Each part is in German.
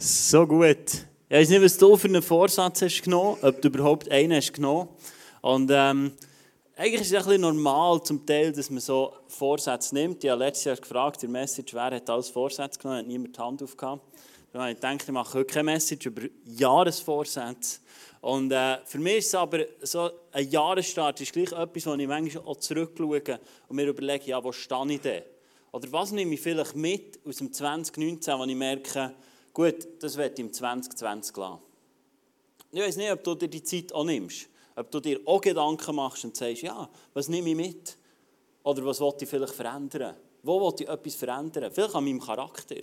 So gut. Ich weiß nicht, was du für einen Vorsatz hast genommen, ob du überhaupt einen hast genommen. Und ähm, eigentlich ist es ein bisschen normal zum Teil, dass man so Vorsätze nimmt. Ich habe letztes Jahr gefragt, der Message, wer hat alles Vorsätze genommen, hat niemand die Hand aufgehauen. Dann habe ich gedacht, ich mache heute keine Message über Jahresvorsätze. Und äh, für mich ist es aber so, ein Jahresstart ist gleich etwas, wo ich manchmal auch zurückschaue und mir überlege, ja, wo stehe ich denn? Oder was nehme ich vielleicht mit aus dem 2019, wo ich merke, gut, das ich im 2020 lassen. Ich weiß nicht, ob du dir die Zeit auch nimmst. Ob du dir auch Gedanken machst und sagst, ja, was nehme ich mit? Oder was will ich vielleicht verändern? Wo will ich etwas verändern? Vielleicht an meinem Charakter.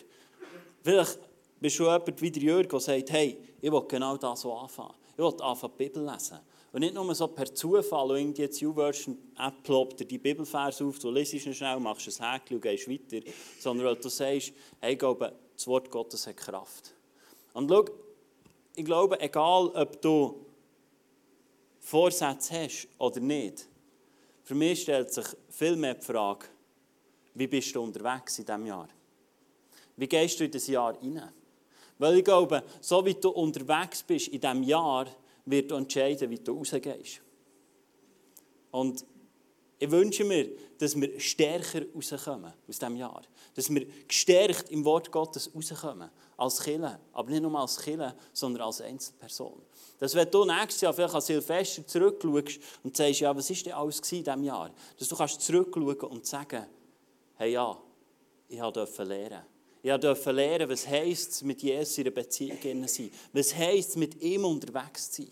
Vielleicht bist du jemand wie der Jörg, der sagt, hey, ich will genau das so anfangen. Ich will anfangen, die Bibel lesen. Und nicht nur so per Zufall, und irgendwie jetzt YouVersion-App ploppt dir die Bibelvers auf, du liest ihn schnell, machst ein Häkchen und gehst weiter, sondern weil du sagst, hey, ich glaube, das Wort Gottes hat Kraft. Und schau, ich glaube, egal ob du Vorsätze hast oder nicht, für mich stellt sich viel mehr die Frage, wie bist du unterwegs in diesem Jahr? Wie gehst du in das Jahr hinein? Weil ich glaube, so wie du unterwegs bist in diesem Jahr, wird entscheiden, wie du rausgehst. Und ich wünsche mir, dass wir stärker rauskommen aus diesem Jahr. Dass wir gestärkt im Wort Gottes rauskommen. Als Killer. Aber nicht nur als Killer, sondern als Einzelperson. Dass wenn du nächstes Jahr vielleicht als Silvester zurückschaust und sagst, ja, was war denn alles in diesem Jahr? Dass du kannst zurückschauen und sagen, hey ja, ich durfte lernen. Ich durfte lernen, was heisst mit Jesus in einer Beziehung zu sein. Was heisst mit ihm unterwegs zu sein.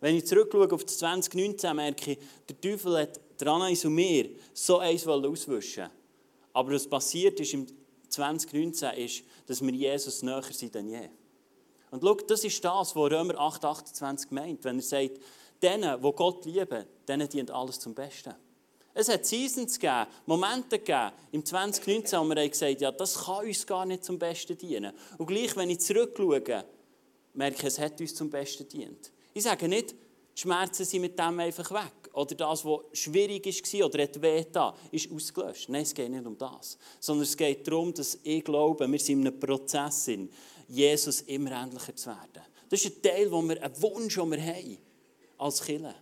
Wenn ich zurückschaue auf das 2019, merke ich, der Teufel hat dran und mir so eins auswischen Aber was passiert ist im 2019, ist, dass wir Jesus näher sind denn je. Und schau, das ist das, was Römer 8, 28 meint, wenn er sagt, denen, die Gott lieben, denen dient alles zum Besten. Es hat Seasons gegeben, Momente gegeben, im 2019, wo wir gesagt ja, das kann uns gar nicht zum Besten dienen. Und gleich, wenn ich zurückschaue, merke ich, es hat uns zum Besten dient. Ich sage nicht, die Schmerzen sind mit dem einfach weg. Oder das, was schwierig war oder hat weh da, ist ausgelöscht. Nein, es geht nicht um das. Sondern es geht darum, dass ich glaube, wir sind in einem Prozess, sind, Jesus immer ähnlicher zu werden. Das ist ein Teil, wo wir einen Wunsch den wir haben als Kirche.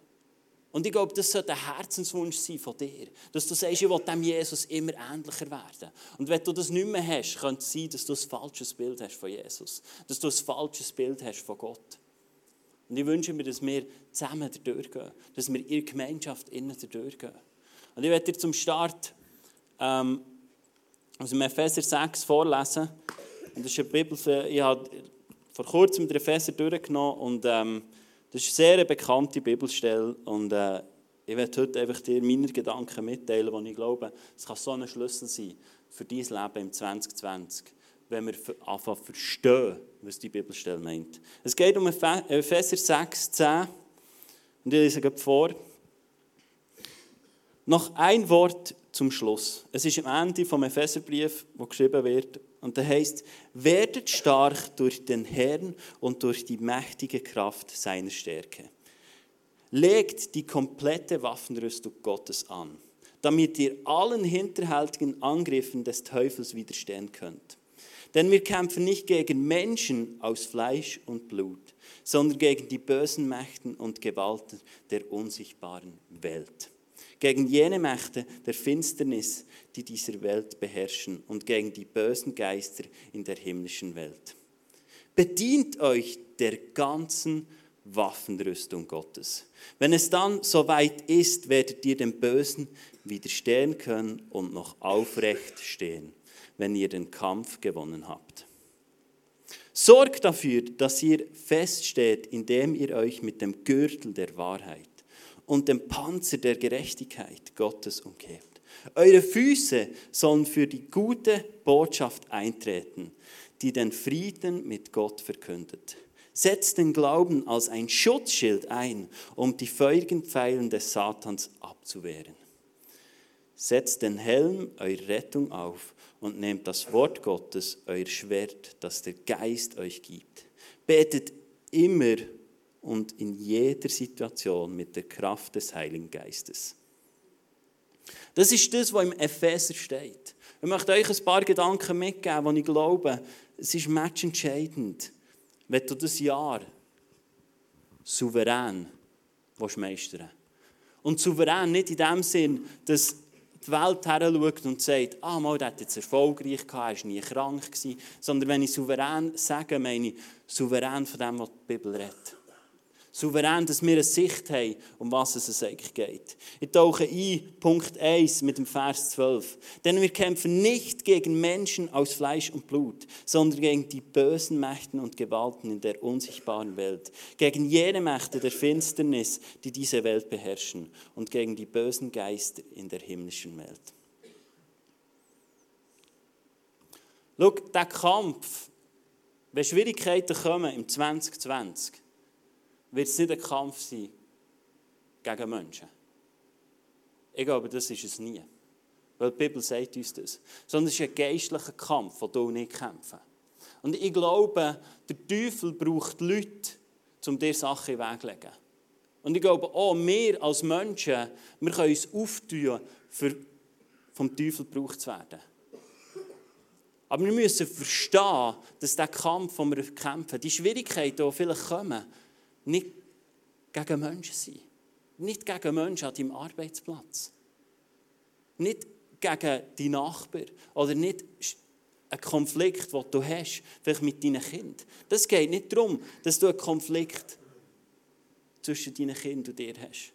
Und ich glaube, das sollte ein Herzenswunsch sein von dir. Dass du sagst, ich will dem Jesus immer ähnlicher werden. Und wenn du das nicht mehr hast, könnte es sein, dass du ein falsches Bild hast von Jesus. Dass du ein falsches Bild hast von Gott. Und ich wünsche mir, dass wir zusammen durchgehen. Dass wir in der Gemeinschaft innen durchgehen. Und ich werde dir zum Start ähm, aus dem Epheser 6 vorlesen. Und das ist eine Bibel, ich habe vor kurzem den Epheser durchgenommen und ähm, das ist eine sehr bekannte Bibelstelle und äh, ich werde heute einfach dir meine Gedanken mitteilen, die ich glaube, es kann so ein Schlüssel sein für dein Leben im 2020, wenn wir anfangen verstehen, was die Bibelstelle meint. Es geht um Epheser 6, 10 und ich lese vor. Noch ein Wort zum Schluss. Es ist am Ende vom Epheserbrief, wo geschrieben wird, und da heißt, werdet stark durch den Herrn und durch die mächtige Kraft seiner Stärke. Legt die komplette Waffenrüstung Gottes an, damit ihr allen hinterhältigen Angriffen des Teufels widerstehen könnt. Denn wir kämpfen nicht gegen Menschen aus Fleisch und Blut, sondern gegen die bösen Mächten und Gewalten der unsichtbaren Welt gegen jene Mächte der Finsternis, die dieser Welt beherrschen und gegen die bösen Geister in der himmlischen Welt. Bedient euch der ganzen Waffenrüstung Gottes. Wenn es dann soweit ist, werdet ihr dem Bösen widerstehen können und noch aufrecht stehen, wenn ihr den Kampf gewonnen habt. Sorgt dafür, dass ihr feststeht, indem ihr euch mit dem Gürtel der Wahrheit und dem Panzer der Gerechtigkeit Gottes umgebt. Eure Füße sollen für die gute Botschaft eintreten, die den Frieden mit Gott verkündet. Setzt den Glauben als ein Schutzschild ein, um die feurigen Pfeilen des Satans abzuwehren. Setzt den Helm eurer Rettung auf und nehmt das Wort Gottes, euer Schwert, das der Geist euch gibt. Betet immer und in jeder Situation mit der Kraft des Heiligen Geistes. Das ist das, was im Epheser steht. Ich möchte euch ein paar Gedanken mitgeben, die ich glaube, es ist matchentscheidend, wenn du das Jahr souverän meistern willst. Und souverän nicht in dem Sinn, dass die Welt her schaut und sagt, ah, mal, der hat jetzt erfolgreich gehabt, er war nie krank, gewesen. sondern wenn ich souverän sage, meine ich souverän von dem, was die Bibel redet. Souverän, dass wir eine Sicht haben, um was es eigentlich geht. Ich tauche ein, Punkt 1 mit dem Vers 12. Denn wir kämpfen nicht gegen Menschen aus Fleisch und Blut, sondern gegen die bösen Mächten und Gewalten in der unsichtbaren Welt, gegen jene Mächte der Finsternis, die diese Welt beherrschen und gegen die bösen Geister in der himmlischen Welt. Schau, der Kampf, wenn Schwierigkeiten kommen im 2020, wird es nicht ein Kampf sein gegen Menschen. Ich glaube, das ist es nie. Weil die Bibel sagt uns das. Sondern es ist ein geistlicher Kampf, den du nicht kämpfen. Und ich glaube, der Teufel braucht Leute, um dir Sachen in den Weg zu legen. Und ich glaube auch, wir als Menschen, wir können uns auftun, für vom Teufel gebraucht zu werden. Aber wir müssen verstehen, dass der Kampf, den wir kämpfen, die Schwierigkeiten, die vielleicht kommen, nicht gegen Menschen sein. Nicht gegen Menschen an deinem Arbeitsplatz. Nicht gegen die Nachbarn. Oder nicht ein Konflikt, den du hast, vielleicht mit deinen Kindern. Das geht nicht darum, dass du einen Konflikt zwischen deinen Kindern und dir hast.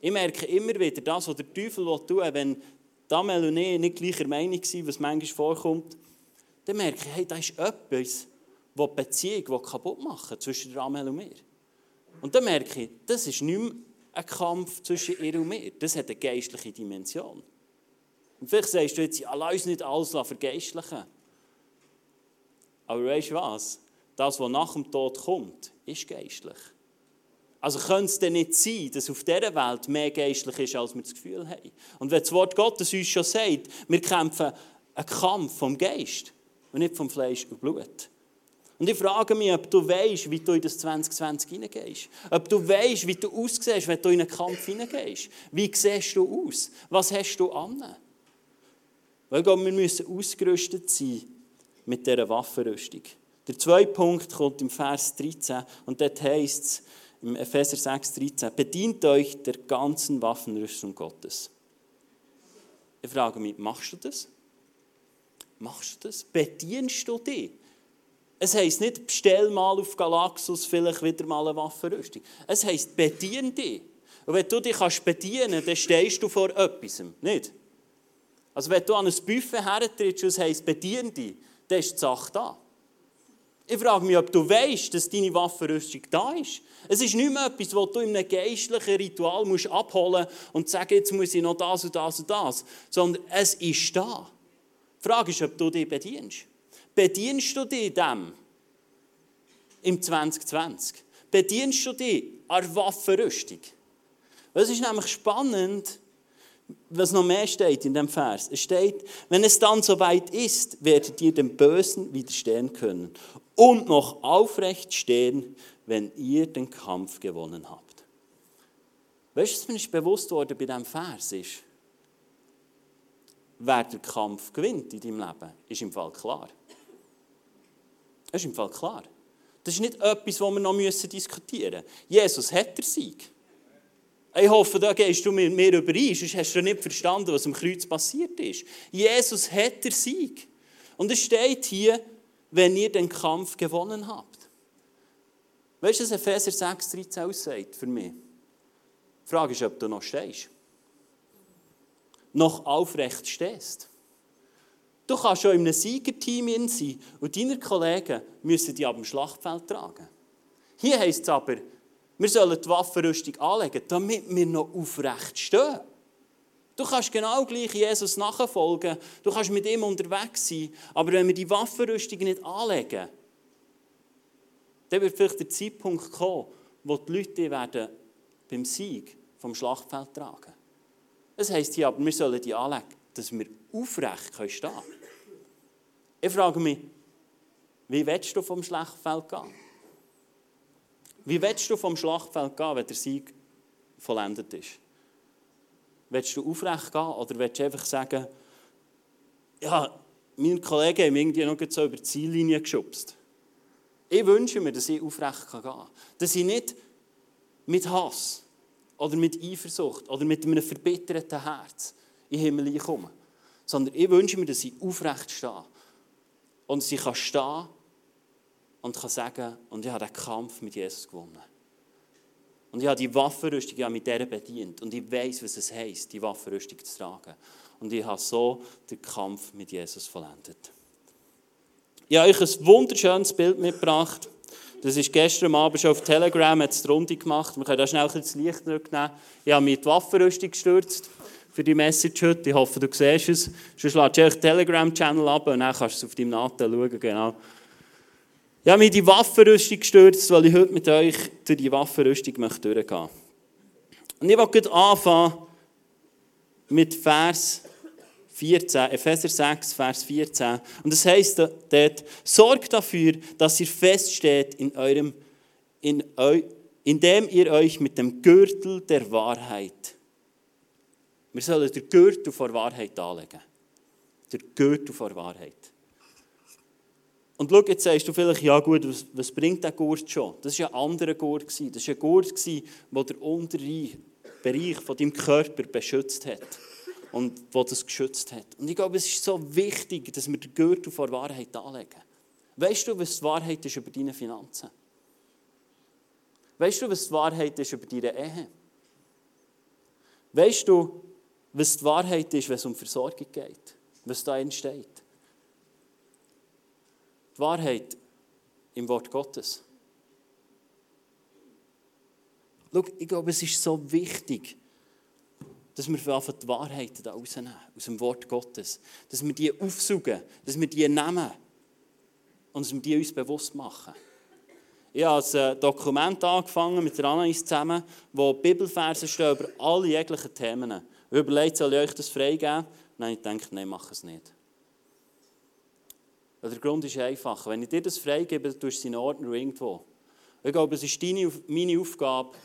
Ich merke immer wieder, das, was der Teufel tun will, wenn Damel und ich nicht gleicher Meinung sind, was manchmal vorkommt, dann merke ich, hey, da ist etwas, das die Beziehung kaputt machen zwischen Ramel und mir. Und dann merke ich, das ist nicht mehr ein Kampf zwischen ihr und mir. Das hat eine geistliche Dimension. Und vielleicht sagst du jetzt, ja, lass uns nicht alles vergeistlichen. Aber weißt du was? Das, was nach dem Tod kommt, ist geistlich. Also könnte es denn nicht sein, dass auf dieser Welt mehr geistlich ist, als wir das Gefühl haben? Und wenn das Wort Gottes uns schon sagt, wir kämpfen einen Kampf vom Geist und nicht vom Fleisch und Blut. Und ich frage mich, ob du weißt, wie du in das 2020 hineingehst. Ob du weißt, wie du aussiehst, wenn du in einen Kampf hineingehst. Wie siehst du aus? Was hast du an? Weil wir müssen ausgerüstet sein mit dieser Waffenrüstung. Der zweite Punkt kommt im Vers 13 und dort heißt es im Epheser 6, 13, bedient euch der ganzen Waffenrüstung Gottes. Ich frage mich, machst du das? Machst du das? Bedienst du dich? Es heisst nicht, bestell mal auf Galaxus vielleicht wieder mal eine Waffenrüstung. Es heisst, bedien dich. Und wenn du dich kannst bedienen dann stehst du vor etwas. Nicht? Also wenn du an ein Buffet hertrittst und es heisst, bedien dich, dann ist die Sache da. Ich frage mich, ob du weißt, dass deine Waffenrüstung da ist. Es ist nicht mehr etwas, was du in einem geistlichen Ritual musst abholen und sagen, jetzt muss ich noch das und das und das. Sondern es ist da. Die Frage ist, ob du dich bedienst. Bedienst du dich dem im 2020? Bedienst du dich an Waffenrüstung? Es ist nämlich spannend, was noch mehr steht in dem Vers. Es steht, wenn es dann soweit ist, werdet ihr dem Bösen widerstehen können und noch aufrecht stehen, wenn ihr den Kampf gewonnen habt. Weißt du, was mir ist bewusst worden bei diesem Vers ist? Wer den Kampf gewinnt in deinem Leben, ist im Fall klar. Das ist im Fall klar. Das ist nicht etwas, das wir noch diskutieren müssen. Jesus hat den Sieg. Ich hoffe, da gehst du mit mir überein, sonst hast du nicht verstanden, was am Kreuz passiert ist. Jesus hat den Sieg. Und es steht hier, wenn ihr den Kampf gewonnen habt. Weißt du, was Epheser 6, 13 aussagt für mich? Die Frage ist, ob du noch stehst. Noch aufrecht stehst. Du kannst schon in einem Siegerteam sein und deine Kollegen müssen dich ab dem Schlachtfeld tragen. Hier heisst es aber, wir sollen die Waffenrüstung anlegen, damit wir noch aufrecht stehen. Du kannst genau gleich Jesus nachfolgen, du kannst mit ihm unterwegs sein, aber wenn wir die Waffenrüstung nicht anlegen, dann wird vielleicht der Zeitpunkt kommen, wo die Leute werden beim Sieg vom Schlachtfeld tragen. Das heisst hier aber, wir sollen die anlegen, dass wir aufrecht stehen können. Ich frage mich, wie willst du vom Schlachtfeld gehen? Wie willst du vom Schlachtfeld gehen, wenn der Sieg vollendet ist? Willst du aufrecht gehen oder willst du einfach sagen, ja, meine Kollegen haben irgendwie noch so über die Ziellinie geschubst. Ich wünsche mir, dass ich aufrecht gehen kann. Dass ich nicht mit Hass oder mit Eifersucht oder mit einem verbitterten Herz in den Himmel komme. Sondern ich wünsche mir, dass ich aufrecht stehe. Und ich kann stehen und kann sagen, und ich habe den Kampf mit Jesus gewonnen. Und ich habe die Waffenrüstung ja mit der bedient. Und ich weiß, was es heisst, die Waffenrüstung zu tragen. Und ich habe so den Kampf mit Jesus vollendet. Ich habe euch ein wunderschönes Bild mitgebracht. Das ist gestern Abend schon auf Telegram jetzt die Runde gemacht. Wir können da schnell das Licht nehmen. Ich habe mich die Waffenrüstung gestürzt für die Message heute. Ich hoffe, du siehst es. Sonst lade du den Telegram-Channel ab und dann kannst du es auf deinem Natel schauen. Genau. Ich habe mich in die Waffenrüstung gestürzt, weil ich heute mit euch durch die Waffenrüstung durchgehen möchte. Und ich will anfangen mit Vers 14, Epheser 6, Vers 14. Und das heißt dort, sorgt dafür, dass ihr feststeht in eurem, in eu, indem ihr euch mit dem Gürtel der Wahrheit, wir sollen den Gürtel vor Wahrheit anlegen. Der Gürtel vor Wahrheit. Und schau, jetzt sagst du vielleicht, ja gut, was, was bringt der Gurt schon? Das war ein anderer Gurt. Das war ein Gurt, der den unteren Bereich von deinem Körper beschützt hat. Und der das geschützt hat. Und ich glaube, es ist so wichtig, dass wir den Gürtel vor Wahrheit anlegen. Weißt du, was die Wahrheit ist über deine Finanzen? Weißt du, was die Wahrheit ist über deine Ehe? Weißt du, was die Wahrheit ist, wenn es um Versorgung geht? Was da entsteht? die Wahrheit im Wort Gottes. Schau, ich glaube, es ist so wichtig, dass wir einfach die Wahrheit da rausnehmen, aus dem Wort Gottes. Dass wir die aufsuchen, dass wir die nehmen und dass wir die uns bewusst machen. Ich habe ein Dokument angefangen mit der Anais zusammen, wo Bibelverse stehen über alle jeglichen Themen. Überlegt, soll ich euch das freigeben? Nein, ich denke, nein, mach es nicht. Der Grund ist einfach. Wenn ich dir das freigebe, tust du es in Ordnung irgendwo. Ich glaube, es ist deine, meine Aufgabe,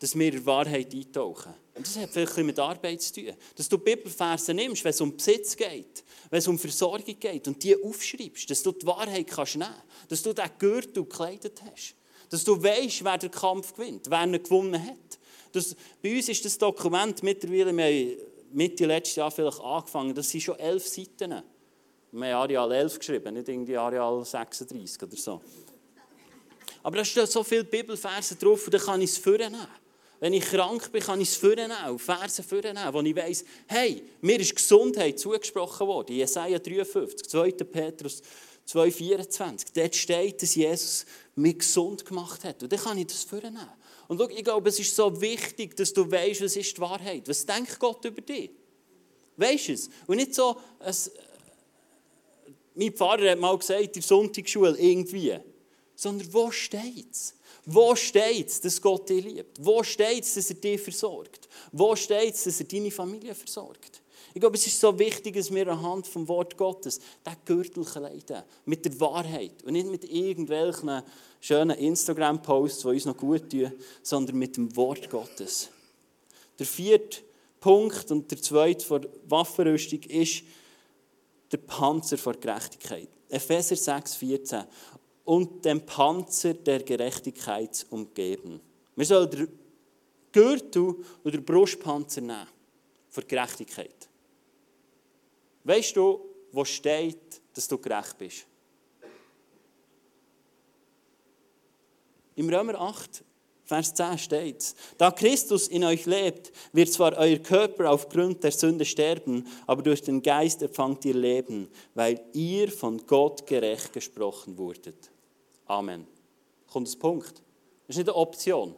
dass wir in Wahrheit eintauchen. Und das hat vielleicht mit Arbeit zu tun. Dass du Bibelverse nimmst, wenn es um Besitz geht, wenn es um Versorgung geht und die aufschreibst, dass du die Wahrheit kannst nehmen kannst, dass du diesen Gürtel gekleidet hast, dass du weißt, wer den Kampf gewinnt, wer ihn gewonnen hat. Das, bei uns ist das Dokument mittlerweile, wir haben Mitte letztes Jahr vielleicht angefangen, das sind schon elf Seiten. Wir haben Areal 11 geschrieben, nicht irgendwie Areal 36 oder so. Aber da stehen so viele Bibelverse drauf und dann kann ich es vornehmen. Wenn ich krank bin, kann ich es vornehmen, Verse vornehmen, wo ich weiss, hey, mir ist Gesundheit zugesprochen worden. Jesaja 53, 2. Petrus 2,24. Dort steht, dass Jesus mich gesund gemacht hat. Und dann kann ich das vornehmen. Und schau, ich glaube, es ist so wichtig, dass du weißt, was ist die Wahrheit. Was denkt Gott über dich? Weißt du es? Und nicht so ein, mein Pfarrer hat mal gesagt, in der Sonntagsschule irgendwie. Sondern wo steht es? Wo steht es, dass Gott dich liebt? Wo steht es, dass er dich versorgt? Wo steht es, dass er deine Familie versorgt? Ich glaube, es ist so wichtig, dass wir anhand vom Wort Gottes den Gürtel kleiden. Mit der Wahrheit. Und nicht mit irgendwelchen schönen Instagram-Posts, die uns noch gut tun, sondern mit dem Wort Gottes. Der vierte Punkt und der zweite von Waffenrüstung ist, der Panzer vor Gerechtigkeit. Epheser 6, 14. Und den Panzer der Gerechtigkeit umgeben. Wir sollen den Gürtel oder den Brustpanzer nehmen. Vor Gerechtigkeit. Weißt du, wo steht, dass du gerecht bist? Im Römer 8, Vers 10 steht, da Christus in euch lebt, wird zwar euer Körper aufgrund der Sünde sterben, aber durch den Geist empfangt ihr Leben, weil ihr von Gott gerecht gesprochen wurdet. Amen. Kommt das Punkt? Das ist nicht eine Option.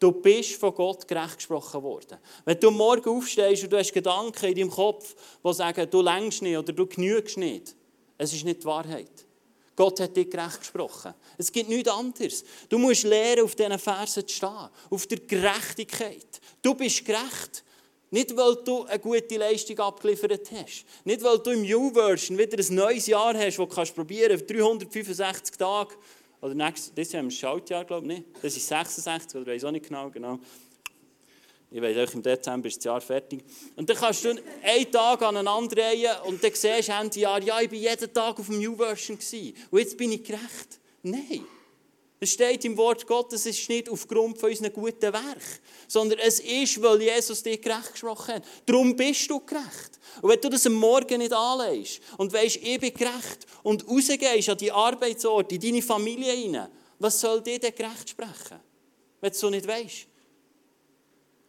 Du bist von Gott gerecht gesprochen worden. Wenn du morgen aufstehst und du hast Gedanken in deinem Kopf, die sagen, du längst nicht oder du genügst nicht, es ist nicht die Wahrheit. Gott hat dich gerecht gesprochen. Es gibt nichts anderes. Du musst lernen, auf diesen Versen zu stehen. Auf der Gerechtigkeit. Du bist gerecht. Nicht, weil du eine gute Leistung abgeliefert hast. Nicht, weil du im U-Version wieder ein neues Jahr hast, das du probieren kannst, 365 Tage. Oder nächstes, das ja im Schaltjahr, glaube ich, nicht. Das ist 66, oder weiß auch nicht genau. genau. Ich weiß auch, im Dezember ist das Jahr fertig. Und dann kannst du einen Tag aneinander drehen und dann siehst du Ende Jahr, ja, ich war jeden Tag auf dem New Version gewesen, und jetzt bin ich gerecht. Nein. Es steht im Wort Gottes, es ist nicht aufgrund von unseren guten Werken, sondern es ist, weil Jesus dich gerecht gesprochen hat. Darum bist du gerecht. Und wenn du das am Morgen nicht anlegst und weißt, ich bin gerecht und rausgehst an die Arbeitsort, in deine Familie hinein, was soll dir denn gerecht sprechen, wenn du so nicht weißt?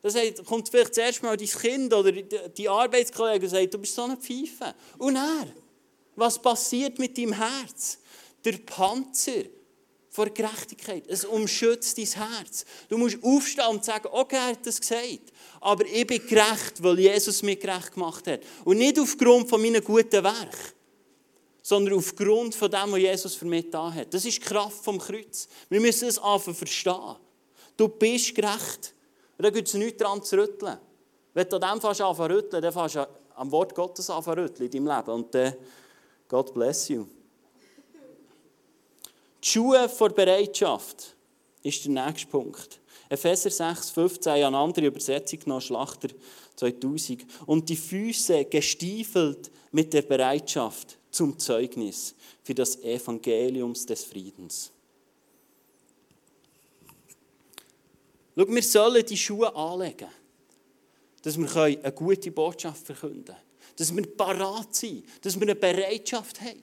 Das kommt vielleicht zuerst mal dein Kind oder die Arbeitskollege und sagt, du bist so eine Pfeife. Und er, was passiert mit deinem Herz? Der Panzer vor Gerechtigkeit. Es umschützt dein Herz. Du musst aufstehen und sagen, okay, er hat das gesagt. Aber ich bin gerecht, weil Jesus mich gerecht gemacht hat. Und nicht aufgrund von meinen guten Werken, sondern aufgrund von dem, was Jesus für mich da hat. Das ist die Kraft vom Kreuz. Wir müssen das anfangen verstehen. Du bist gerecht. Und da gibt es nichts daran zu rütteln. Wenn du an dem fast anfangen rütteln, dann fängst du am Wort Gottes anfangen rütteln in deinem Leben. Und dann, God bless you. Die Schuhe vor Bereitschaft ist der nächste Punkt. Epheser 6, 15, eine andere Übersetzung noch, Schlachter 2000. Und die Füße gestiefelt mit der Bereitschaft zum Zeugnis für das Evangeliums des Friedens. Schau, wir sollen die Schuhe anlegen, dass wir eine gute Botschaft verkünden können. Dass wir parat sind, dass wir eine Bereitschaft haben.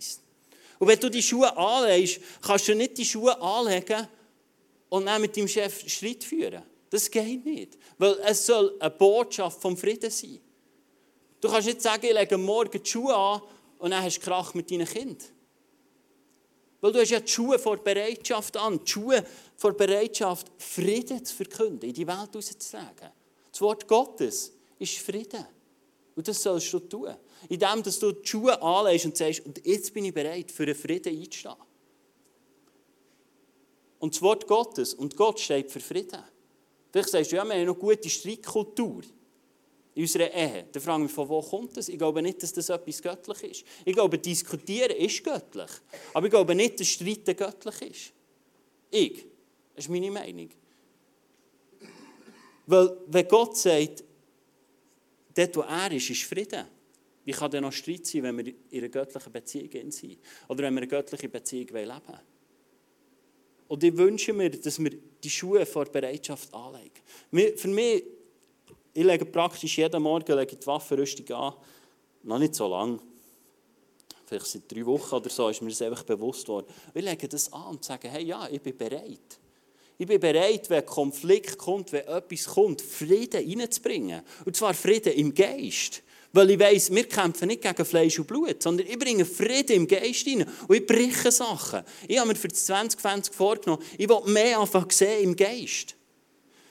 Und wenn du die Schuhe anlegst, kannst du nicht die Schuhe anlegen und dann mit deinem Chef Streit führen. Das geht nicht. Weil es soll eine Botschaft vom Frieden sein. Du kannst nicht sagen, ich lege morgen die Schuhe an und dann hast du Krach mit deinen Kindern. Weil du hast ja die Schuhe vor Bereitschaft an. Die Schuhe vor Bereitschaft, Frieden zu verkünden, in die Welt rauszutragen. Das Wort Gottes ist Frieden. Und das sollst du tun. Indem dass du die Schuhe anlegst und sagst, und jetzt bin ich bereit, für einen Frieden einzustehen. Und das Wort Gottes, und Gott steht für Frieden. Vielleicht sagst du, ja, wir haben eine gute Streitkultur in unserer Ehe. Dann frage ich mich, von wo kommt das? Ich glaube nicht, dass das etwas göttlich ist. Ich glaube, diskutieren ist göttlich. Aber ich glaube nicht, dass Streiten göttlich ist. Ich. Das ist meine Meinung. Weil, wenn Gott sagt, dort, wo er ist, ist Frieden. Wie kann denn noch Streit sein, wenn wir in einer göttlichen Beziehung sind? Oder wenn wir eine göttliche Beziehung leben wollen? Und ich wünsche mir, dass wir die Schuhe vor Bereitschaft anlegen. Für mich, ich lege praktisch jeden Morgen lege die Waffenrüstung an. Noch nicht so lange. Vielleicht seit drei Wochen oder so ist mir das einfach bewusst worden. Ich lege das an und sage, hey, ja, ich bin bereit. Ich bin bereit, wenn Konflikt kommt, wenn etwas kommt, Frieden reinzubringen. Und zwar Frieden im Geist. Weil ich weiss, wir kämpfen nicht gegen Fleisch und Blut, sondern ich bringe Frieden im Geist rein und ich breche Sachen. Ich habe mir für das 2020 vorgenommen, ich will mehr einfach sehen im Geist.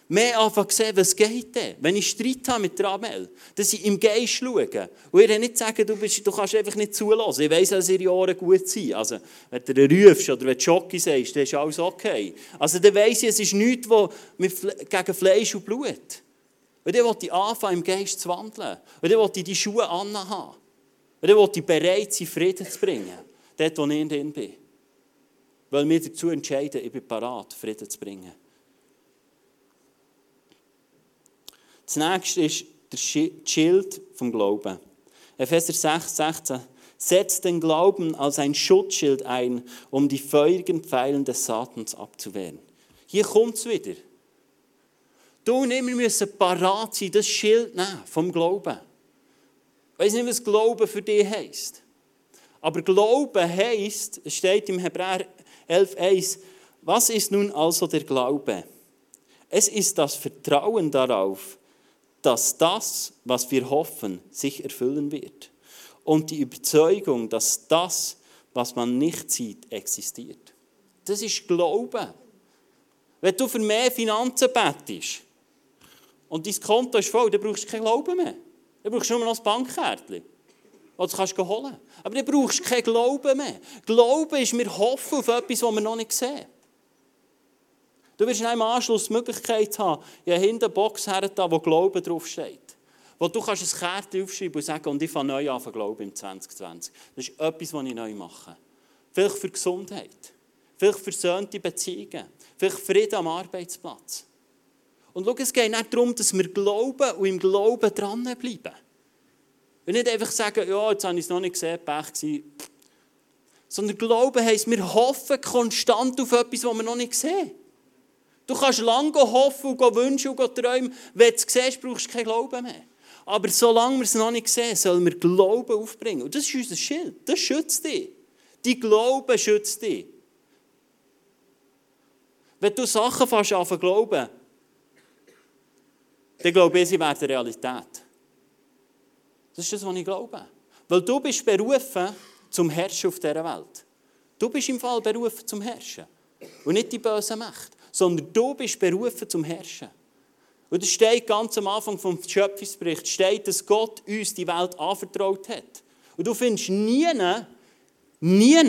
Mehr einfach sehen, was geht denn? Wenn ich Streit habe mit Ramel, dass ich im Geist schaue. Und ihr nicht sagen, du, bist, du kannst einfach nicht zulassen. Ich weiss, dass ihre Ohren gut sind. Also, wenn du rufst oder wenn du Schocki sagst, dann ist alles okay. Also, dann weiss ich, es ist nichts mit, gegen Fleisch und Blut. Und dann will ich anfangen, im Geist zu wandeln. Und dann will ich die Schuhe anhaben. Und dann will ich bereit sein, Frieden zu bringen. Dort, wo ich drin bin. Weil wir dazu entscheiden, ich bin bereit, Frieden zu bringen. Das nächste ist der Schild vom Glauben. Epheser 6, 16. Setzt den Glauben als ein Schutzschild ein, um die feurigen Pfeilen des Satans abzuwehren. Hier kommt es wieder. Du und ich müssen parat sein, das Schild nehmen vom Glauben. Ich weiß nicht, was Glauben für dich heisst. Aber Glauben heisst, es steht im Hebräer 11,1, was ist nun also der Glaube? Es ist das Vertrauen darauf, dass das, was wir hoffen, sich erfüllen wird. Und die Überzeugung, dass das, was man nicht sieht, existiert. Das ist Glauben. Wenn du für mehr Finanzen bettest und dein Konto ist voll, dann brauchst du keinen Glauben mehr. Dann brauchst du nur noch das Bankkärtchen. Das kannst du holen. Aber dann brauchst du keinen Glauben mehr. Glauben ist, wir hoffen auf etwas, was wir noch nicht sehen. Du wirst in einem Anschluss die Möglichkeit haben, ja hinten eine Box herzuhaben, wo Glauben draufsteht. Wo du kannst ein Kärtchen aufschreiben und sagen, und ich fange neu an glauben im 2020. Das ist etwas, was ich neu mache. Vielleicht für Gesundheit. Vielleicht versöhnte Beziehungen. Vielleicht Frieden am Arbeitsplatz. Und schau, es geht nicht darum, dass wir glauben und im Glauben dranbleiben. Und nicht einfach sagen, ja, jetzt habe ich es noch nicht gesehen, Pech gewesen. Sondern Glauben heisst, wir hoffen konstant auf etwas, was wir noch nicht sehen. Du kannst lange hoffen und wünschen und träumen. Wenn du es siehst, brauchst du keinen Glauben mehr. Aber solange wir es noch nicht sehen, sollen wir Glauben aufbringen. Und das ist unser Schild. Das schützt dich. Die Glaube schützt dich. Wenn du Sachen fast anfangen glauben, dann glaube ich, sie werden Realität. Das ist das, was ich glaube. Weil du bist berufen zum Herrschen auf dieser Welt. Du bist im Fall berufen zum Herrschen. Und nicht die bösen Mächte. Sondern du bist berufen zum Herrschen. Und es steht ganz am Anfang vom Schöpfungsbericht, steht, dass Gott uns die Welt anvertraut hat. Und du findest nie, nie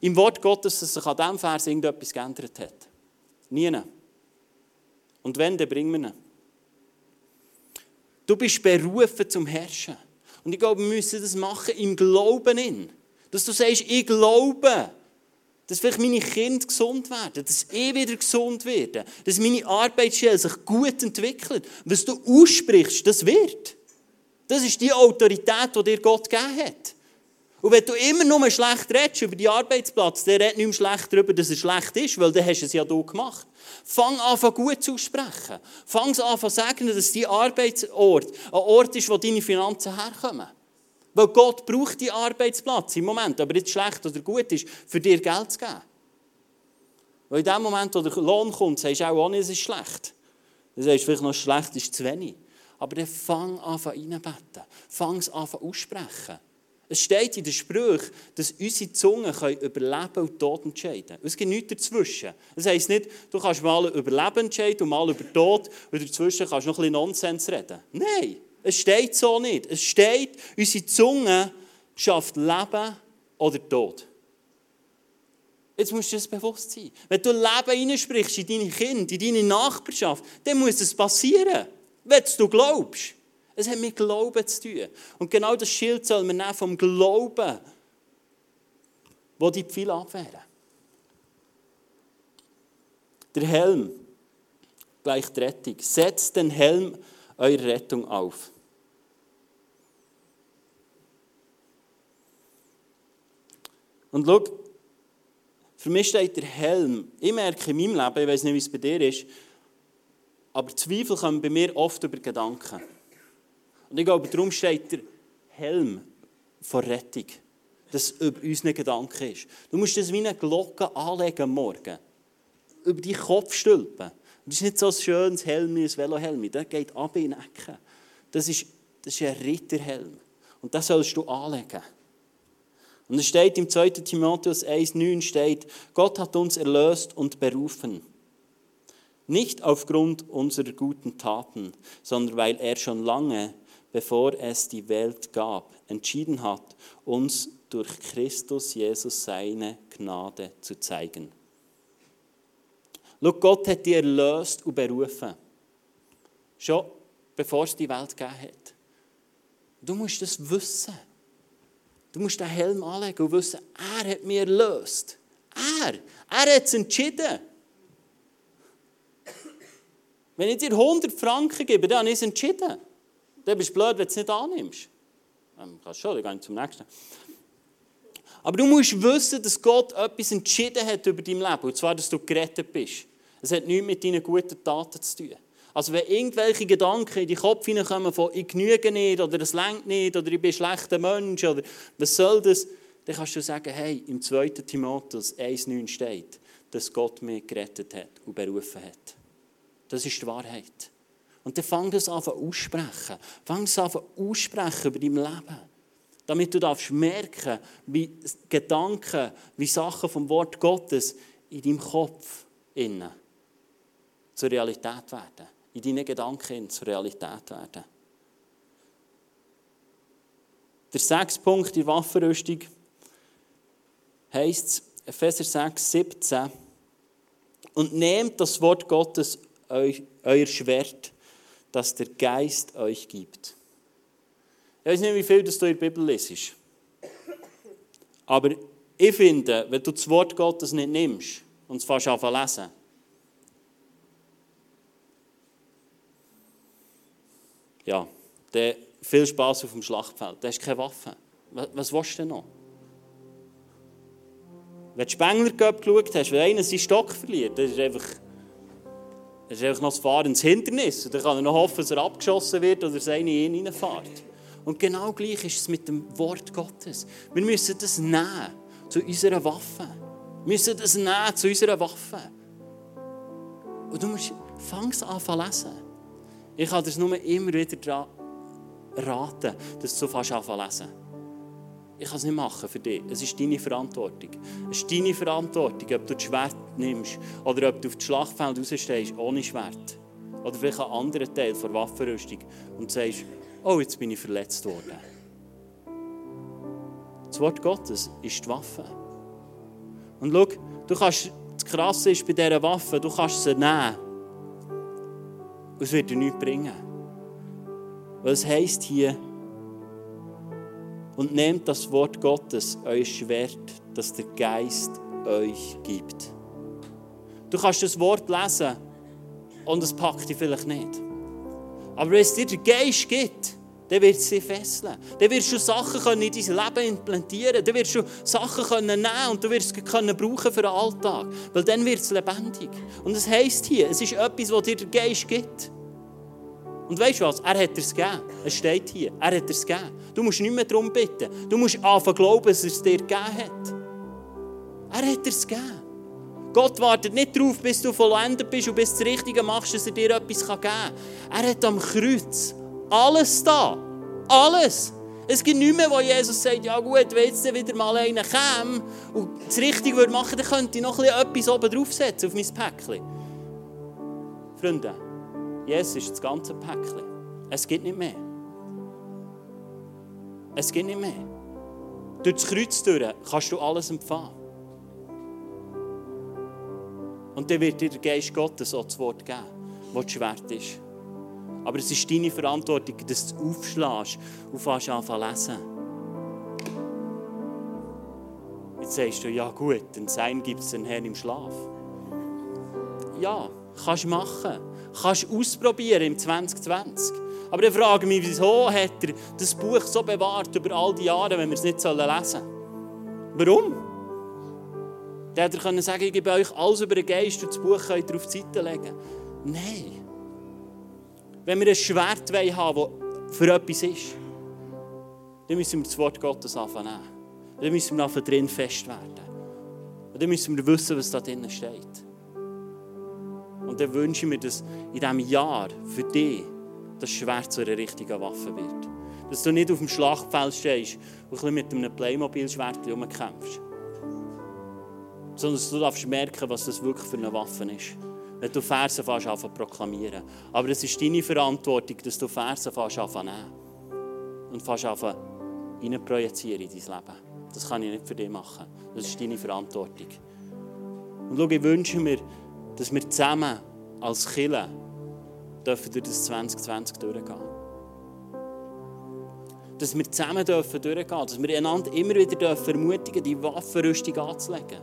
im Wort Gottes, dass sich an diesem Vers irgendetwas geändert hat. Nie. Und wenn, dann bringen wir ihn. Du bist berufen zum Herrschen. Und ich glaube, wir müssen das machen im Glauben. In. Dass du sagst, ich glaube, dass vielleicht meine Kinder gesund werden, dass ich wieder gesund werde, dass meine Arbeitsstelle sich gut entwickelt. Was du aussprichst, das wird. Das ist die Autorität, die dir Gott gegeben hat. Und wenn du immer nur schlecht redest über die Arbeitsplatz, dann red nicht schlecht darüber, dass er schlecht ist, weil dann hast du es ja du gemacht. Fang an, gut zu sprechen. Fang an, zu sagen, dass dein Arbeitsort ein Ort ist, wo deine Finanzen herkommen. Weil Gott braucht die Arbeitsplatz im Moment, aber jetzt schlecht oder gut ist, für dir Geld zu geben. Weil in dem Moment, wo der Lohn kommt, sagst du auch, nicht, es ist schlecht. Dann sagst du vielleicht noch, schlecht ist zu wenig. Aber dann fang an, reinbeten. Fang an, aussprechen. Es steht in den Sprüchen, dass unsere Zungen überleben und Tod entscheiden können. Es gibt nichts dazwischen. Das heisst nicht, du kannst mal über Leben entscheiden und mal über Tod und dazwischen kannst du noch ein bisschen Nonsens reden. Nein, es steht so nicht. Es steht, unsere Zunge schafft Leben oder Tod. Jetzt musst du das bewusst sein. Wenn du Leben hineinsprichst in deine Kinder, in deine Nachbarschaft, dann muss es passieren, wenn du glaubst. Es hat mit Glauben zu tun. Und genau das Schild soll man nehmen vom Glauben, wo die Pfeile abwehren. Der Helm, gleich die Rettung. Setzt den Helm eurer Rettung auf. Und schau, für mich steht der Helm. Ich merke in meinem Leben, ich weiß nicht, wie es bei dir ist, aber Zweifel kommen bei mir oft über Gedanken. Und ich glaube, darum steht der Helm vor Rettung, das über unseren Gedanken ist. Du musst das wie eine Glocke anlegen Morgen. Über deinen Kopf stülpen. Das ist nicht so ein schönes Helm wie ein Velohelm. Das geht ab in den Ecken. Das ist, das ist ein Ritterhelm. Und das sollst du anlegen. Und es steht im 2. Timotheus 1,9 steht, Gott hat uns erlöst und berufen. Nicht aufgrund unserer guten Taten, sondern weil er schon lange bevor es die Welt gab, entschieden hat, uns durch Christus Jesus seine Gnade zu zeigen. Schau, Gott hat dich erlöst und berufen. Schon bevor es die Welt gegeben hat. Du musst das wissen. Du musst den Helm anlegen und wissen, er hat mich erlöst. Er, er hat es entschieden. Wenn ich dir 100 Franken gebe, dann ich es entschieden. Dann bist du blöd, wenn du es nicht annimmst. Ähm, kannst schon, dann gehe ich zum nächsten. Aber du musst wissen, dass Gott etwas entschieden hat über dein Leben. Und zwar, dass du gerettet bist. Es hat nichts mit deinen guten Taten zu tun. Also wenn irgendwelche Gedanken in den Kopf hineinkommen von «ich genüge nicht» oder «es längt nicht» oder «ich bin ein schlechter Mensch» oder «was soll das?» dann kannst du sagen, hey, im 2. Timotheus 1,9 steht, dass Gott mich gerettet hat und berufen hat. Das ist die Wahrheit. Und dann fang das an aussprechen. Fang es an aussprechen über dein Leben. Damit du darfst merken, wie Gedanken, wie Sachen vom Wort Gottes in deinem Kopf innen zur Realität werden. In deinen Gedanken zur Realität werden. Der sechste Punkt in Waffenrüstung heisst es, Epheser 6, 17, und nehmt das Wort Gottes, euer Schwert, das der Geist euch gibt. Ich weiß nicht, wie viel das du in der Bibel lesest. Aber ich finde, wenn du das Wort Gottes nicht nimmst und es fast anfangen lesen, ja, dann viel Spaß auf dem Schlachtfeld. Da hast keine Waffe. Was, was willst du denn noch? Wenn du Spengler geschaut hast, wenn einer seinen Stock verliert, das ist einfach, das ist einfach noch das Fahren ins Hindernis. Und dann kann er noch hoffen, dass er abgeschossen wird oder dass einer in ihn reinfährt. Und genau gleich ist es mit dem Wort Gottes. Wir müssen das nehmen zu unserer Waffe. Wir müssen das nehmen zu unserer Waffe. Und du musst, fang an zu lesen. Ich kann dir nur immer wieder raten, dass du fast anfangen lesen. Ich kann es nicht machen für dich. Es ist deine Verantwortung. Es ist deine Verantwortung, ob du das Schwert nimmst oder ob du auf das Schlachtfeld rausstehst ohne Schwert. Oder vielleicht einen anderen Teil der Waffenrüstung und sagst, oh, jetzt bin ich verletzt worden. Das Wort Gottes ist die Waffe. Und schau, du kannst, das Krasse ist bei dieser Waffe, du kannst sie nehmen. Und es wird dir nichts bringen. Weil es heisst hier, und nehmt das Wort Gottes, euer Schwert, das der Geist euch gibt. Du kannst das Wort lesen und es packt dich vielleicht nicht. Aber wenn es dir der Geist gibt, dann wird es dich fesseln. Dann wirst du Sachen können in dein Leben implantieren Dann wirst du Sachen können nehmen und du wirst es können brauchen für den Alltag. Weil dann wird es lebendig. Und es heisst hier, es ist etwas, was dir der Geist gibt. Und weißt du was? Er hat es gegeben. Es steht hier. Er hat es gegeben. Du musst nicht mehr darum bitten. Du musst anfangen glauben, dass er es dir gegeben hat. Er hat es gegeben. Gott wartet nicht darauf, bis du vollendet bist und bis du das Richtige machst, dass er dir etwas geben kann. Er hat am Kreuz alles da. Alles. Es gibt nichts mehr, wo Jesus sagt, ja gut, wenn jetzt wieder mal einer käme und das Richtige würde machen, dann könnte ich noch etwas oben draufsetzen auf mein Päckchen. Freunde, Jesus ist das ganze Päckchen. Es gibt nicht mehr. Es gibt nicht mehr. Durch das Kreuz durch kannst du alles empfangen. Und dann wird dir der Geist Gottes auch das Wort geben, das schwert ist. Aber es ist deine Verantwortung, dass du aufschlägst und fängst an zu lesen. Jetzt sagst du, ja gut, den Sein gibt es den Herrn im Schlaf. Ja, kannst du machen. Kannst ausprobieren im 2020. Aber ich frage mich, wieso hat er das Buch so bewahrt über all die Jahre, wenn wir es nicht lesen sollen? Warum? Der hätte er sagen ich gebe euch alles über den Geist und das Buch könnt ihr auf die Seite legen. Nein. Wenn wir ein Schwert haben das für etwas ist, dann müssen wir das Wort Gottes anfangen. Dann müssen wir drin fest werden. Und dann müssen wir wissen, was da drin steht. Und dann wünsche ich mir, dass in diesem Jahr für dich das Schwert zu einer richtigen Waffe wird. Dass du nicht auf dem Schlachtfeld stehst und mit einem Playmobil-Schwert umkämpfst. Sondern dass du darfst merken, was das wirklich für eine Waffe ist. Wenn du Versen fährst, anfangen proklamieren. Aber es ist deine Verantwortung, dass du Versen fährst, anfangen nehmen. Und fährst projizieren in dein Leben. Das kann ich nicht für dich machen. Das ist deine Verantwortung. Und schau, ich wünsche mir, dass wir zusammen als Killer dürfen durch das 2020 durchgehen. Dass wir zusammen dürfen durchgehen, dass wir einander immer wieder dürfen ermutigen, die Waffenrüstung anzulegen.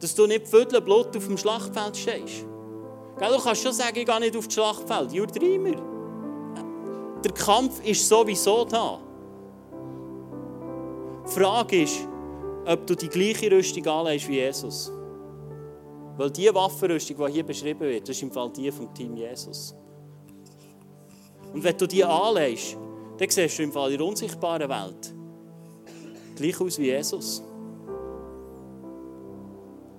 Dass du nicht viertel Blut auf dem Schlachtfeld stehst. Du kannst schon sagen, ich gehe nicht auf das Schlachtfeld. Jür immer. Der Kampf ist sowieso da. Die Frage ist, ob du die gleiche Rüstung anlegst wie Jesus. Weil die Waffenrüstung, die hier beschrieben wird, das ist im Fall die vom Team Jesus. Und wenn du die anlegst, dann siehst du im Fall der unsichtbaren Welt gleich aus wie Jesus.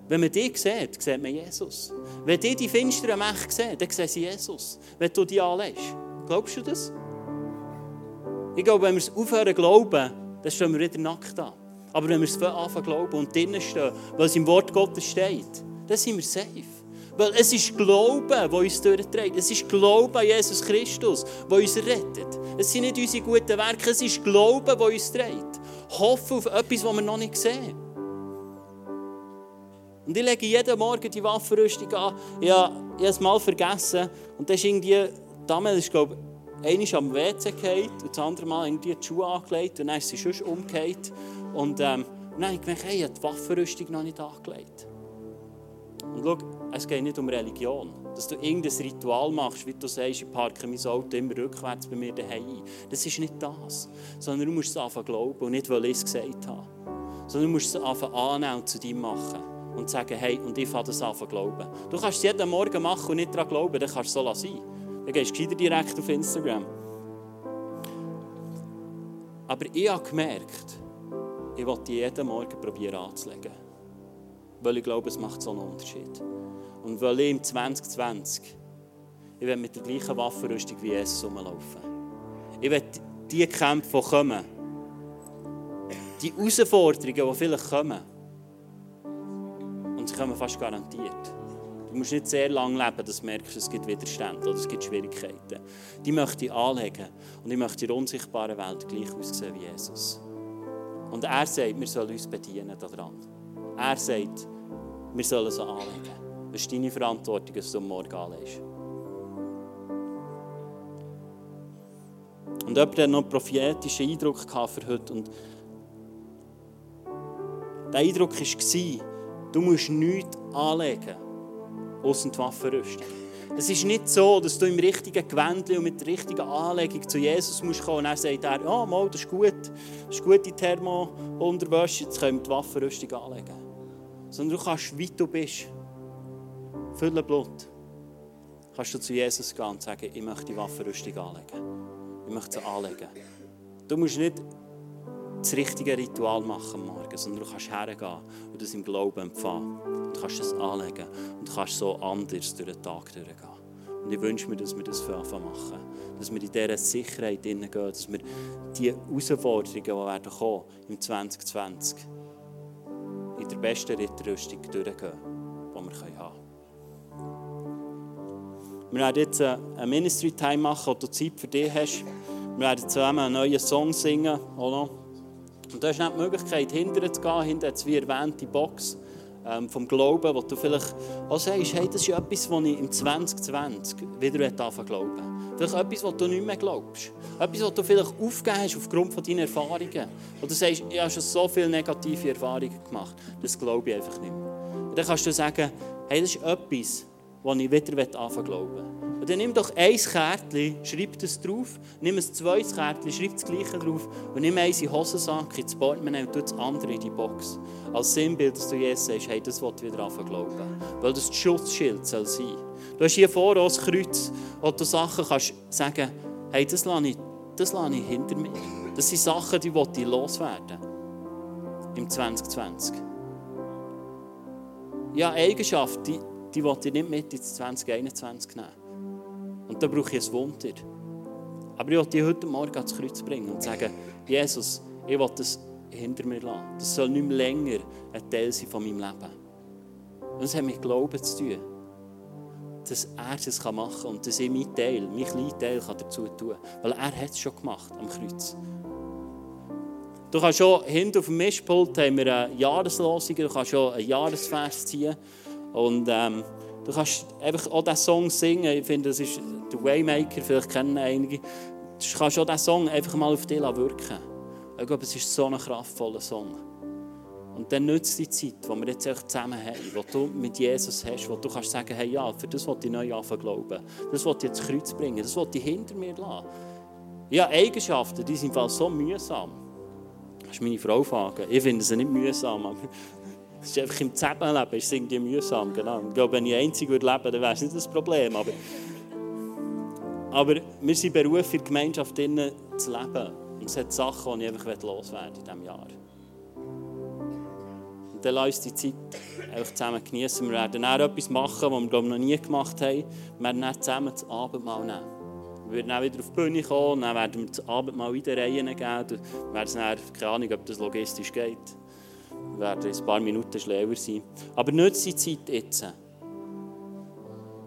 Wenn man die sieht, sieht man Jesus. Wenn die die finsteren Mächte sehen, dann sehen sie Jesus. Wenn du die anlegst. Glaubst du das? Ich glaube, wenn wir es aufhören glauben, dann stehen wir wieder nackt da. Aber wenn wir es anfangen glauben und drinnen stehen, weil es im Wort Gottes steht, dann sind wir safe. Weil es ist Glauben, der uns durchträgt. Es ist Glauben an Jesus Christus, der uns rettet. Es sind nicht unsere guten Werke, es ist Glauben, der uns trägt. Hoffen auf etwas, das wir noch nicht sehen. Und ich lege jeden Morgen die Waffenrüstung an. Ich habe, ich es mal vergessen. Und dann ist irgendwie, damals ist, glaube ich, einer am WC gefallen und das andere Mal irgendwie die Schuhe angelegt und dann ist sie schon umgekehrt. Und ähm, dann habe ich gemerkt, hey, ich habe die Waffenrüstung noch nicht angelegt. Und schau, es geht nicht um Religion. Dass du irgendein Ritual machst, wie du sagst, ich parke mein Auto immer rückwärts bei mir daheim ein. Das ist nicht das. Sondern du musst es anfangen glauben und nicht, weil ich es gesagt habe. Sondern du musst es anfangen annehmen und zu dir machen. Und sagen, hey, und ich fange das anfangen glauben. Du kannst es jeden Morgen machen und nicht daran glauben, dann kannst du es so sein. Dann gehst du direkt auf Instagram. Aber ich habe gemerkt, ich wollte jeden Morgen probieren anzulegen. Weil ich glaube, es macht so einen Unterschied. Und weil ich im 2020 ich will mit der gleichen Waffenrüstung wie Jesus rumlaufen. Ich will die Kämpfe, die kommen, die Herausforderungen, die vielleicht kommen, und sie kommen fast garantiert. Du musst nicht sehr lange leben, dass du merkst, es gibt Widerstände oder es gibt Schwierigkeiten. Die möchte ich anlegen und ich möchte in der unsichtbaren Welt gleich aussehen wie Jesus. Und er sagt, wir sollen uns bedienen daran. Er sagt, wir sollen sie anlegen. Das ist deine Verantwortung, dass du Morgen anlegst. Und jemand hat noch einen prophetischen Eindruck für heute. Und der Eindruck war, du musst nichts anlegen, außer die Waffenrüstung. Es ist nicht so, dass du im richtigen Gewändchen und mit der richtigen Anlegung zu Jesus musst kommen und dann sagt er, ja, oh, das ist gut, das ist gute Thermo-Unterwäsche, jetzt können wir die Waffenrüstung anlegen. Sondern du kannst, wie du bist, voller Blut, kannst du zu Jesus gehen und sagen, ich möchte die Waffenrüstung anlegen. Ich möchte sie anlegen. Du musst nicht das richtige Ritual machen Morgen, sondern du kannst hergehen und das im Glauben empfangen. Du kannst es anlegen und kannst so anders durch den Tag durchgehen. Und ich wünsche mir, dass wir das für Anfang machen. Dass wir in dieser Sicherheit hineingehen, dass wir die Herausforderungen, die werden kommen im 2020, in der besten Ritterrüstung durchgehen, die wir haben können. Wir werden jetzt ein Ministry-Time machen, wo du Zeit für dich hast. Wir werden zusammen einen neuen Song singen. Oder? Und da ist nicht die Möglichkeit, hinterher zu gehen. Hinter hat wie erwähnt, die Box ähm, vom Glauben, wo du vielleicht auch sagst, hey, das ist etwas, was ich im 2020 wieder anfangen glauben Vielleicht etwas, was du nicht mehr glaubst. Etwas, was du vielleicht aufgegeben hast aufgrund von deinen Erfahrungen. Wo du sagst, ich habe schon so viele negative Erfahrungen gemacht, das glaube ich einfach nicht mehr. Und dann kannst du sagen, hey, das ist etwas, was ich wieder anfangen glauben und dann nimm doch ein Kärtchen, schreib das drauf, nimm ein zweites Kärtchen, schreib das gleiche drauf und nimm eins in den Hosensack, ins Portemonnaie und tu das andere in die Box. Als Sinnbild, dass du Jesus sagst, hey, das wird wieder anfangen glauben. Weil das das Schutzschild soll sein. Du hast hier vor uns Kreuz, wo du Sachen kannst sagen, hey, das lasse ich, das lasse ich hinter mir. Das sind Sachen, die ich loswerden im 2020. Ja, Eigenschaften, die, die will ich nicht mit ins 2021 nehmen. Und da brauche ich ein Wunder. Aber ich will dich heute Morgen ans Kreuz bringen und sagen, Jesus, ich will das hinter mir lassen. Das soll nicht mehr länger ein Teil sein von meinem Leben. Und es hat mit Glauben zu tun. Dass er das machen kann und dass ich mein Teil, mein kleiner Teil dazu tun kann. Weil er hat es schon gemacht am Kreuz. Du kannst schon hinten auf dem Mischpult haben wir eine Jahreslosung, du kannst schon einen Jahresvers ziehen. Und ähm, Du kannst einfach auch diesen Song singen. Ich finde, das ist der Waymaker, vielleicht kennen einige. Du kannst auch diesen Song einfach mal auf dich wirken. Ich glaube, es ist so ein kraftvoller Song. Und dann nützt die Zeit, die wir jetzt zusammen haben, die du mit Jesus hast, wo du kannst sagen, hey, ja, für das will ich neu anfangen glauben. Das will ich jetzt Kreuz bringen. Das will ich hinter mir lassen. Ja, Eigenschaften, die sind so mühsam. Das ist meine Frau fragen. Ich finde sie nicht mühsam. Es ist einfach im Zusammenleben ist irgendwie mühsam. Genau. Ich glaube, wenn ich einzig würde leben dann wäre es nicht das Problem. Aber, aber wir sind berufen, in der Gemeinschaft zu leben. Und es hat Sachen, die ich einfach loswerden in diesem Jahr. Dann lass uns die Zeit einfach zusammen genießen. Wir werden dann etwas machen, was wir glaube ich, noch nie gemacht haben. Wir werden dann zusammen das Abendmahl nehmen. Wir werden dann wieder auf die Bühne kommen, dann werden wir das Abendmahl wieder Reihen geben. Wir werden dann, keine Ahnung, ob das logistisch geht. Wir werden ein paar Minuten schläfer sein. Aber nutze die Zeit jetzt,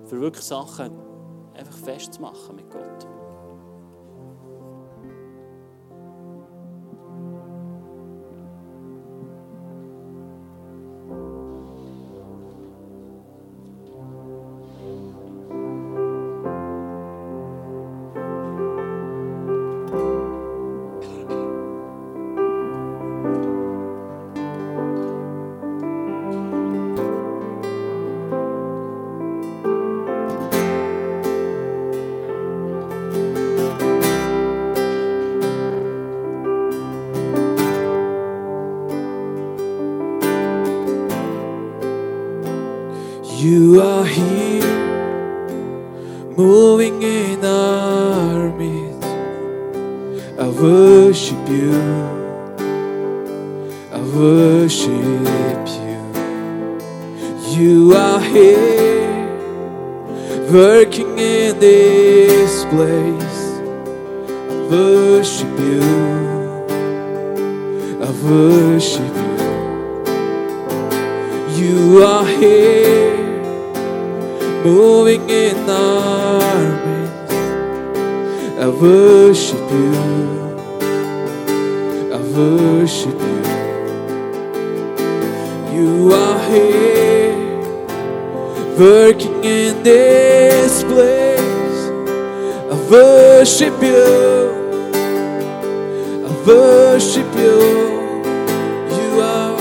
für wirklich Sachen einfach festzumachen mit Gott. Place. I worship you. I worship you. You are here, moving in our midst. I worship you. I worship you. You are here, working in this place. Worship you. I worship you. You are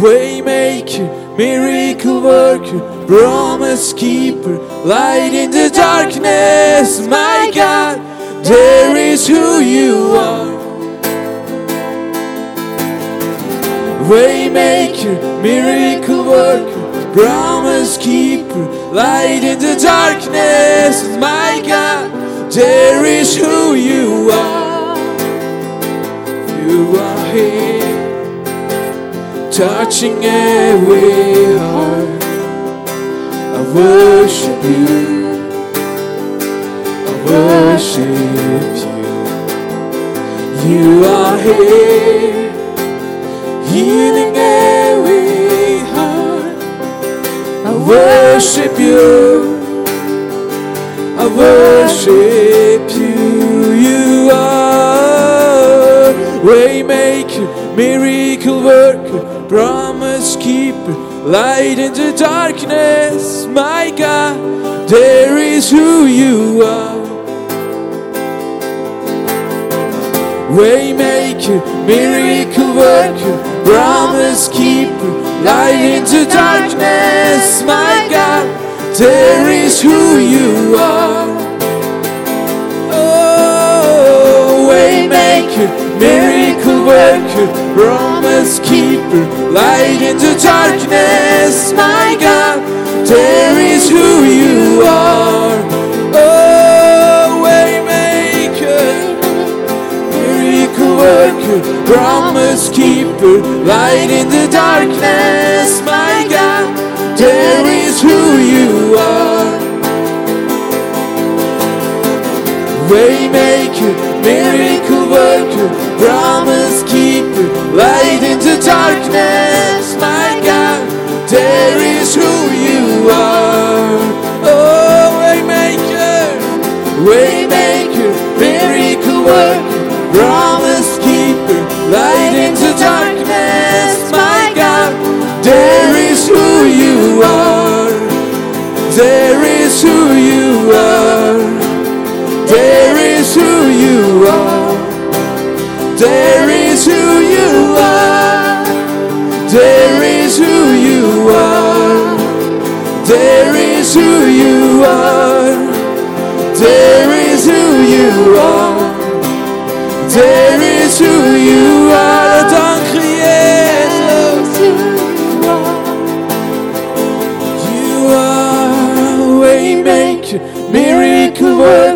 Waymaker, miracle worker, promise keeper, light in the darkness. My God, there is who you are. Waymaker, miracle worker, promise keeper, light in the darkness. My God, there is who you are. You are here, touching every heart. I worship you. I worship you. You are here healing worship you. I worship you. You are waymaker, miracle worker, promise keeper, light in the darkness. My God, there is who you are. Waymaker, miracle worker, promise keeper, light into darkness. My God, there is who you are. Oh, waymaker, miracle worker, promise keeper, light into darkness. My God, there is who you are. Worker, promise keeper, light in the darkness. My God, there is who you are. Waymaker, miracle worker, promise keeper, light in the darkness.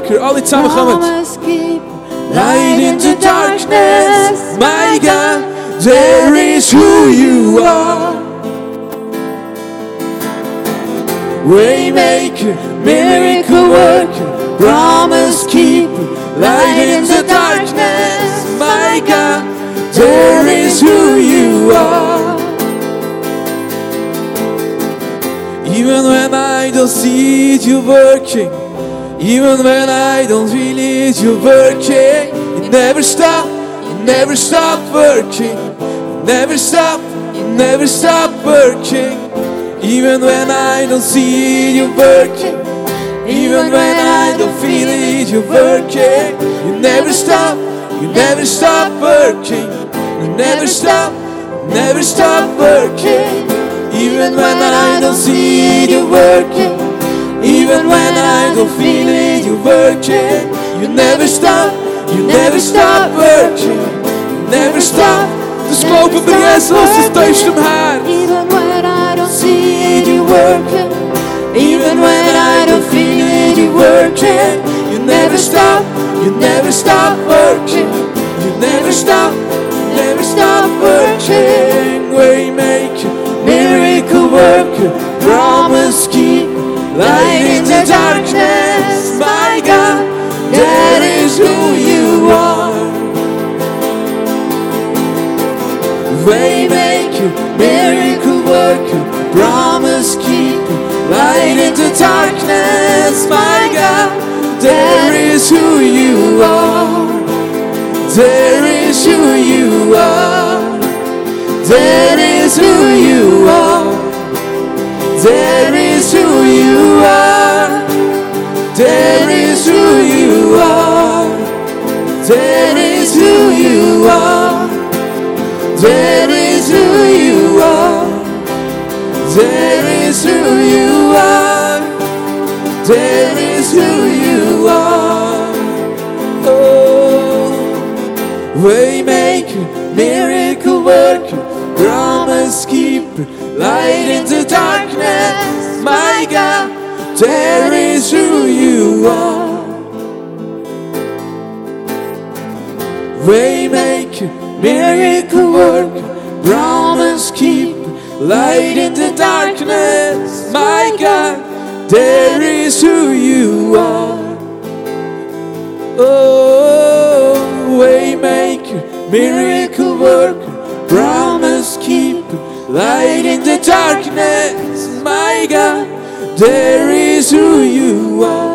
Miracle worker. Alle samen gaan. Promise keep Light into darkness, my God, there is who you are. Waymaker, miracle worker, promise keeper, light in the darkness, my God, there is who you are. Even when I don't see it, you're working. Even when I don't feel it, you're working. You never stop, you never stop working. You never stop, you never stop working. Even when I don't see you're working. Even when I don't feel it, you're working. You never stop, you never stop working. You never stop, never stop working. Even when I don't see you're working. Even when I don't feel it, you're working. You never stop, you never stop working. You never stop. De slopen begrensd als de steunst omhoog. Even when I don't see it, you're working. Even when I don't feel it, you're working. You never stop, you never stop working. You never stop, you never stop working. Waymaker, miracle worker, promise keeper light in the darkness. My God, that is who you are. Waymaker, miracle worker, promise keeper, light in the darkness. My God, there is who you are. There is who you are. There is who you are. There is who you are. There is who you are. There is who you are. There is who you are. There is who you are. There is who you are. Oh, Waymaker, miracle worker, promise keeper, light in the darkness. My God, there is who you are. Waymaker, miracle worker, promise keeper, light in the darkness. My God, there is who you are. Oh, waymaker, miracle worker, promise keeper, light in the darkness. My God, there is who you are.